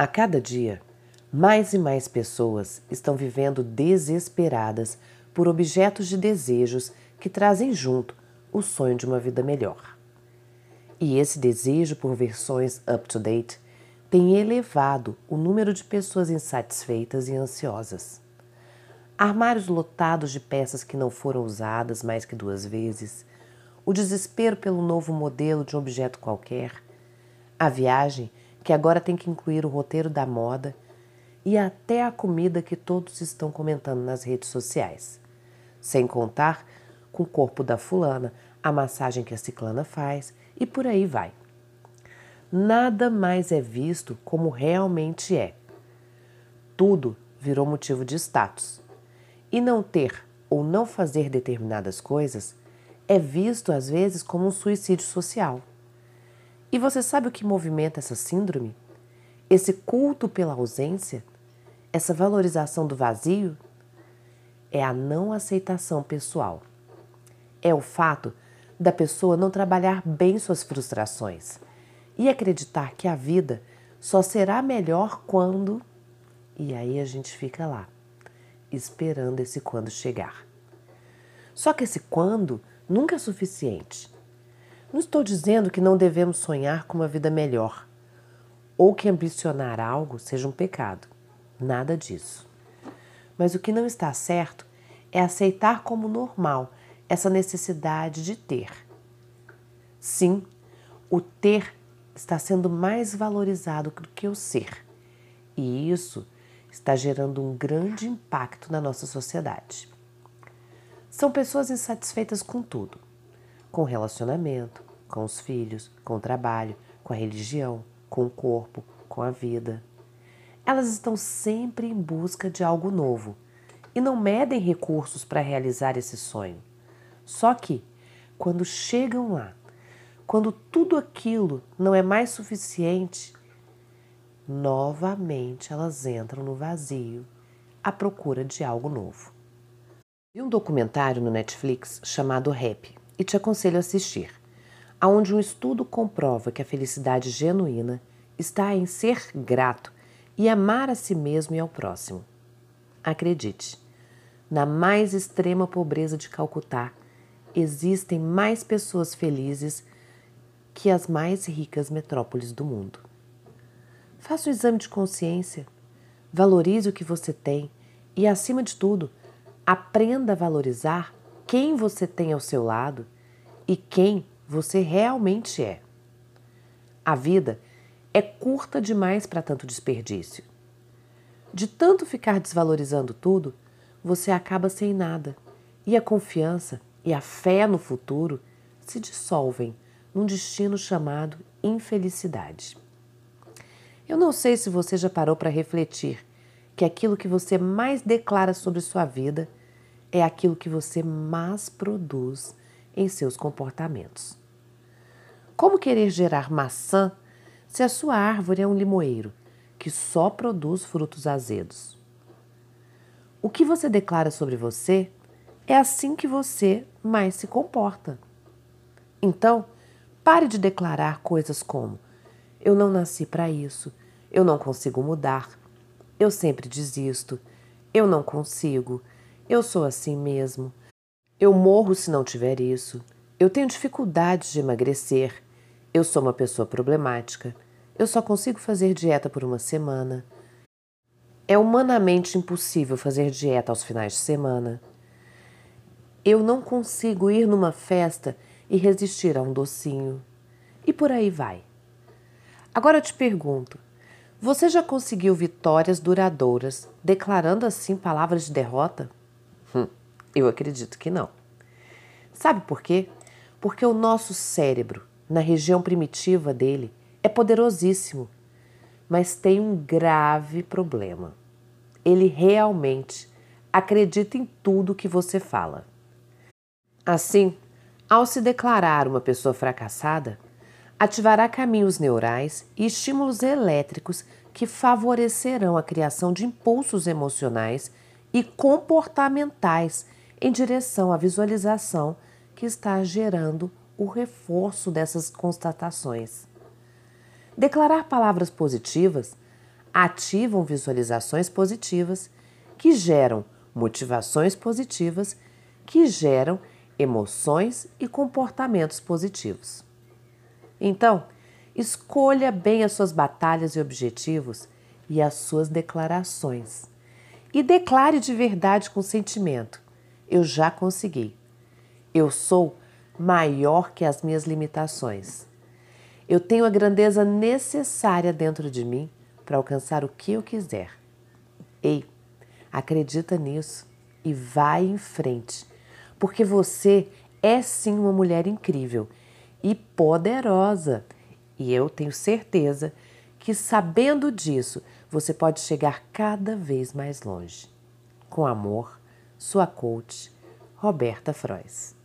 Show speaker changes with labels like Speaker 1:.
Speaker 1: A cada dia, mais e mais pessoas estão vivendo desesperadas por objetos de desejos que trazem junto o sonho de uma vida melhor. E esse desejo por versões up-to-date tem elevado o número de pessoas insatisfeitas e ansiosas. Armários lotados de peças que não foram usadas mais que duas vezes, o desespero pelo novo modelo de um objeto qualquer, a viagem que agora tem que incluir o roteiro da moda e até a comida que todos estão comentando nas redes sociais. Sem contar com o corpo da fulana, a massagem que a ciclana faz e por aí vai. Nada mais é visto como realmente é. Tudo virou motivo de status. E não ter ou não fazer determinadas coisas é visto às vezes como um suicídio social. E você sabe o que movimenta essa síndrome? Esse culto pela ausência? Essa valorização do vazio? É a não aceitação pessoal. É o fato da pessoa não trabalhar bem suas frustrações e acreditar que a vida só será melhor quando. E aí a gente fica lá, esperando esse quando chegar. Só que esse quando nunca é suficiente. Não estou dizendo que não devemos sonhar com uma vida melhor ou que ambicionar algo seja um pecado. Nada disso. Mas o que não está certo é aceitar como normal essa necessidade de ter. Sim, o ter está sendo mais valorizado do que o ser. E isso está gerando um grande impacto na nossa sociedade. São pessoas insatisfeitas com tudo com relacionamento, com os filhos, com o trabalho, com a religião, com o corpo, com a vida. Elas estão sempre em busca de algo novo e não medem recursos para realizar esse sonho. Só que, quando chegam lá, quando tudo aquilo não é mais suficiente, novamente elas entram no vazio à procura de algo novo. Vi um documentário no Netflix chamado Rap e te aconselho a assistir, aonde um estudo comprova que a felicidade genuína está em ser grato e amar a si mesmo e ao próximo. Acredite, na mais extrema pobreza de Calcutá, existem mais pessoas felizes que as mais ricas metrópoles do mundo. Faça um exame de consciência, valorize o que você tem e, acima de tudo, aprenda a valorizar quem você tem ao seu lado e quem você realmente é. A vida é curta demais para tanto desperdício. De tanto ficar desvalorizando tudo, você acaba sem nada e a confiança e a fé no futuro se dissolvem num destino chamado infelicidade. Eu não sei se você já parou para refletir que aquilo que você mais declara sobre sua vida é aquilo que você mais produz em seus comportamentos. Como querer gerar maçã se a sua árvore é um limoeiro que só produz frutos azedos? O que você declara sobre você é assim que você mais se comporta. Então, pare de declarar coisas como: eu não nasci para isso, eu não consigo mudar, eu sempre desisto, eu não consigo, eu sou assim mesmo. Eu morro se não tiver isso. Eu tenho dificuldades de emagrecer. Eu sou uma pessoa problemática. Eu só consigo fazer dieta por uma semana. É humanamente impossível fazer dieta aos finais de semana. Eu não consigo ir numa festa e resistir a um docinho. E por aí vai. Agora eu te pergunto: você já conseguiu vitórias duradouras declarando assim palavras de derrota? Hum, eu acredito que não. Sabe por quê? Porque o nosso cérebro, na região primitiva dele, é poderosíssimo, mas tem um grave problema. Ele realmente acredita em tudo que você fala. Assim, ao se declarar uma pessoa fracassada, ativará caminhos neurais e estímulos elétricos que favorecerão a criação de impulsos emocionais e comportamentais em direção à visualização que está gerando o reforço dessas constatações. Declarar palavras positivas ativam visualizações positivas que geram motivações positivas que geram emoções e comportamentos positivos. Então, escolha bem as suas batalhas e objetivos e as suas declarações. E declare de verdade com sentimento: eu já consegui. Eu sou maior que as minhas limitações. Eu tenho a grandeza necessária dentro de mim para alcançar o que eu quiser. Ei, acredita nisso e vai em frente, porque você é sim uma mulher incrível e poderosa. E eu tenho certeza que sabendo disso, você pode chegar cada vez mais longe. Com amor, sua coach, Roberta Frois.